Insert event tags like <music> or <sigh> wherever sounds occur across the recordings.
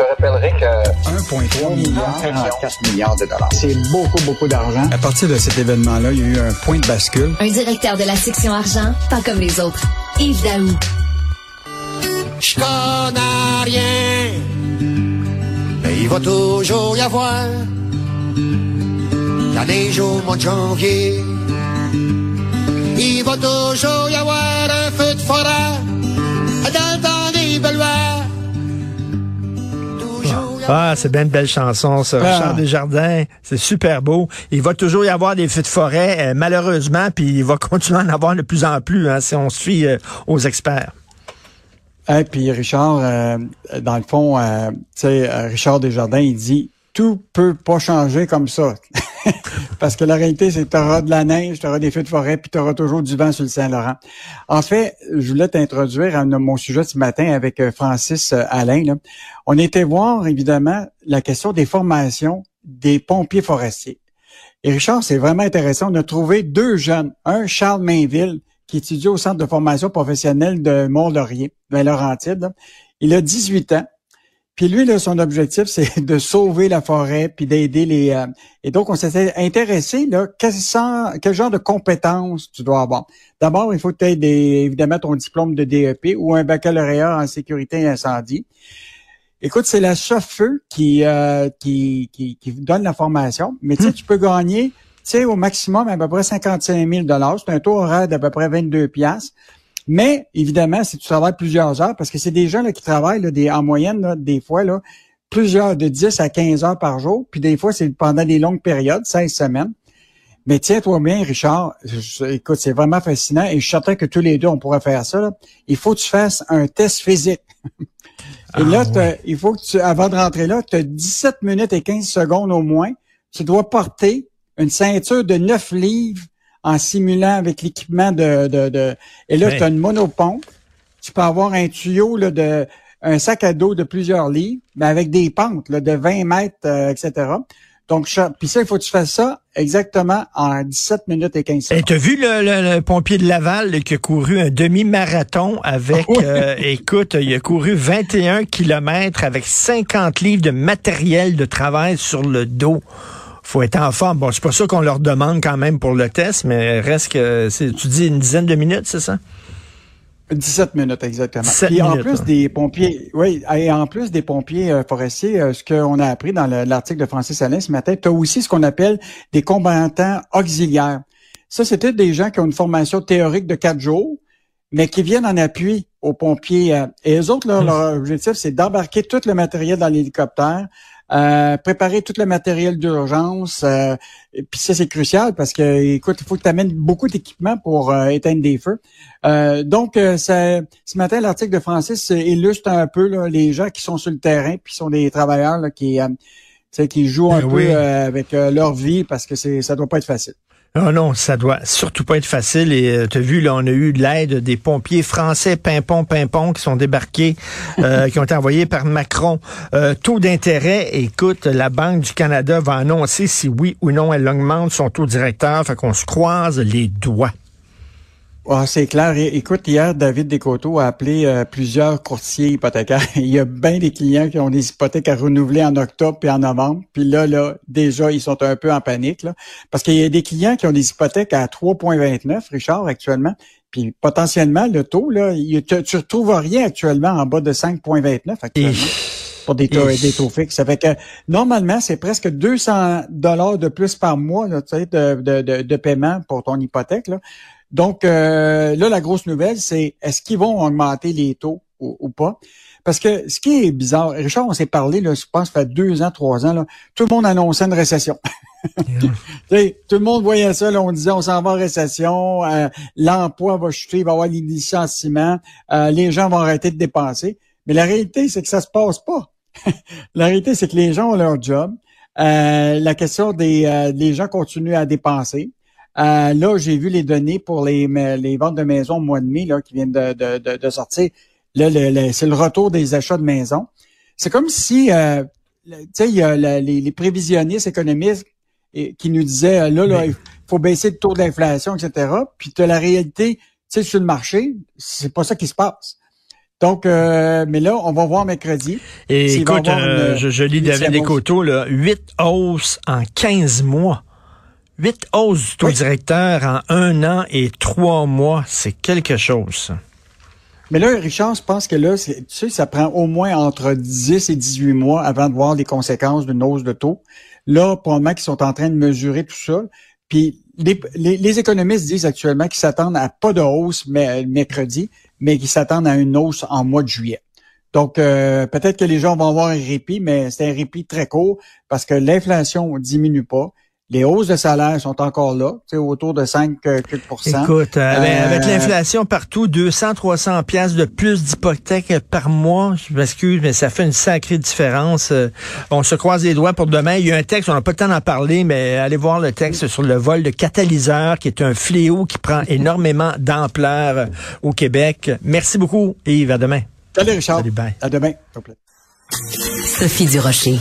te rappellerai que 1,3 milliard, 44 milliards de dollars. c'est beaucoup, beaucoup d'argent. À partir de cet événement-là, il y a eu un point de bascule. Un directeur de la section argent, pas comme les autres. Yves Daou. Je connais rien, mais il va toujours y avoir la neige au mois de janvier. Il va toujours y avoir un feu de forêt Ah, c'est bien une belle chanson, ça. Ah. Richard Desjardins, c'est super beau. Il va toujours y avoir des feux de forêt, euh, malheureusement, puis il va <laughs> continuer à en avoir de plus en plus, hein, si on fie euh, aux experts. Et puis Richard, euh, dans le fond, tu sais, Richard Desjardins, il dit tout peut pas changer comme ça. <laughs> Parce que la réalité, c'est que tu auras de la neige, tu auras des feux de forêt, puis tu auras toujours du vent sur le Saint-Laurent. En fait, je voulais t'introduire à mon sujet ce matin avec euh, Francis euh, Alain. On était voir, évidemment, la question des formations des pompiers forestiers. Et Richard, c'est vraiment intéressant. On a trouvé deux jeunes. Un, Charles Mainville, qui étudie au Centre de formation professionnelle de Mont-Laurier, Laurentide. Il a 18 ans. Puis lui, là, son objectif, <laughs> c'est de sauver la forêt, puis d'aider les... euh, et donc, on s'était intéressé, là, quel, sens- quel genre de compétences tu dois avoir. D'abord, il faut que tu aies des, évidemment ton diplôme de DEP ou un baccalauréat en sécurité et incendie. Écoute, c'est la chauffeur qui, euh, qui, qui, qui donne la formation, mais tu sais, tu peux gagner, tu sais, au maximum à peu près 55 000 C'est un taux horaire d'à peu près 22 piastres. Mais évidemment, si tu travailles plusieurs heures, parce que c'est des gens là, qui travaillent là, des, en moyenne, là, des fois, là, plusieurs de 10 à 15 heures par jour, puis des fois, c'est pendant des longues périodes, 16 semaines. Mais tiens-toi bien, Richard, je- écoute, c'est vraiment fascinant et je suis certain que tous les deux, on pourrait faire ça. là. Il faut que tu fasses un test physique. <laughs> et là, t'as- il faut que tu, avant de rentrer là, tu as 17 minutes et 15 secondes au moins. Tu dois porter une ceinture de 9 livres en simulant avec l'équipement de, de, de- Et là, tu as une monopompe. Tu peux avoir un tuyau là, de un sac à dos de plusieurs livres, mais avec des pentes là, de 20 mètres, euh, etc. Donc, puis ça, il faut que tu fasses ça exactement en 17 minutes et 15 Et secondes. t'as vu le, le- le pompier de Laval là, qui a couru un demi-marathon avec, Oui. euh, <laughs> écoute, il a couru 21 kilomètres avec 50 livres de matériel de travail sur le dos. Faut être en forme. Bon, c'est pas ça qu'on leur demande quand même pour le test, mais reste que, tu dis une dizaine de minutes, c'est ça? 17 minutes exactement. 17 Puis en minutes, plus hein. des pompiers, oui, et en plus des pompiers euh, forestiers, euh, ce qu'on a appris dans le- l'article de Francis Alain ce matin, tu as aussi ce qu'on appelle des combattants auxiliaires. Ça, c'était des gens qui ont une formation théorique de quatre jours, mais qui viennent en appui aux pompiers. euh, et eux autres, là, leur objectif, c'est d'embarquer tout le matériel dans l'hélicoptère, euh, préparer tout le matériel d'urgence. euh, et puis ça, c'est crucial parce que, écoute, il faut que tu amènes beaucoup d'équipements pour euh, éteindre des feux. Euh, donc, euh, ça- ce matin, l'article de Francis illustre un peu là, les gens qui sont sur le terrain, puis sont des travailleurs là, qui, euh, qui jouent un Ben peu oui. euh, avec leur vie parce que c'est ça doit pas être facile. Oh non, ça doit surtout pas être facile. Et tu as vu, là, on a eu de l'aide des pompiers français, pimpon, pimpon, qui sont débarqués, <laughs> euh, qui ont été envoyés par Macron. Euh, taux d'intérêt, écoute, la Banque du Canada va annoncer si oui ou non elle augmente son taux directeur. Fait qu'on se croise les doigts. Ah, c'est clair. Écoute, hier, David Descoteaux a appelé euh, plusieurs courtiers hypothécaires. <laughs> Il y a bien des clients qui ont des hypothèques à renouveler en octobre et en novembre. Puis là, là, déjà, ils sont un peu en panique. Là, parce qu'il y a des clients qui ont des hypothèques à 3,29, Richard, actuellement. Puis potentiellement, le taux, là, il- tu, tu retrouves rien actuellement en bas de 5,29 actuellement. pour des taux, des taux fixes. Ça fait que normalement, c'est presque 200 dollars de plus par mois là, tu sais, de, de, de, de paiement pour ton hypothèque. Là. Donc euh, là, la grosse nouvelle, c'est est-ce qu'ils vont augmenter les taux ou, ou pas? Parce que ce qui est bizarre, Richard, on s'est parlé, là, je pense, ça fait deux ans, trois ans, là, tout le monde annonçait une récession. <laughs> Tout le monde voyait ça, là, on disait on s'en va en récession, euh, l'emploi va chuter, il va y avoir des licenciements, euh, les gens vont arrêter de dépenser. Mais la réalité, c'est que ça se passe pas. <laughs> la réalité, c'est que les gens ont leur job. Euh, la question des euh, les gens continuent à dépenser. Euh, là, j'ai vu les données pour les, les ventes de maisons au mois de mai là, qui viennent de, de, de, de sortir. Là, le, le- c'est le retour des achats de maisons. C'est comme si, euh, tu sais, il y a la- les, les prévisionnistes économistes qui nous disaient, euh, là, là, il faut baisser le taux de l'inflation, etc. Puis tu as la réalité, tu sais, sur le marché, c'est pas ça qui se passe. Donc, euh, mais là, on va voir mercredi. Et écoute, avoir euh, une- je, je lis une David. Descoteaux, là, 8 hausses en 15 mois. 8 hausses du taux Oui. directeur en un an et trois mois. C'est quelque chose. Mais là, Richard, je pense que là, tu sais, ça prend au moins entre 10 et 18 mois avant de voir les conséquences d'une hausse de taux. Là, probablement qu'ils sont en train de mesurer tout ça. Puis les, les- les économistes disent actuellement qu'ils s'attendent à pas de hausse mais, mercredi, mais qu'ils s'attendent à une hausse en mois de juillet. Donc, euh, peut-être que les gens vont avoir un répit, mais c'est un répit très court parce que l'inflation diminue pas. Les hausses de salaire sont encore là, tu sais, autour de 5 euh. Écoute, euh, avec, Euh, avec l'inflation partout, 200, 300 pièces de plus d'hypothèque par mois, je m'excuse, mais ça fait une sacrée différence. Euh, on se croise les doigts pour demain. Il y a un texte, on n'a pas le temps d'en parler, mais allez voir le texte sur le vol de catalyseurs, qui est un fléau qui prend énormément d'ampleur euh, au Québec. Merci beaucoup, Yves. À demain. Salut Richard. Salut, bye. À demain. s'il vous plaît. Sophie Durocher.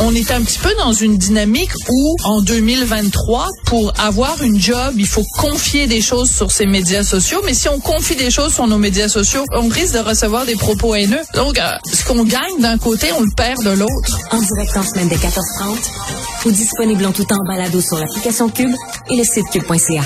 On est un petit peu dans une dynamique où, en 2023, pour avoir une job, il faut confier des choses sur ses médias sociaux. Mais si on confie des choses sur nos médias sociaux, on risque de recevoir des propos haineux. Donc, euh, ce qu'on gagne d'un côté, on le perd de l'autre. En direct en semaine de 14h30 ou disponible en tout temps en balado sur l'application Cube et le site cube.ca.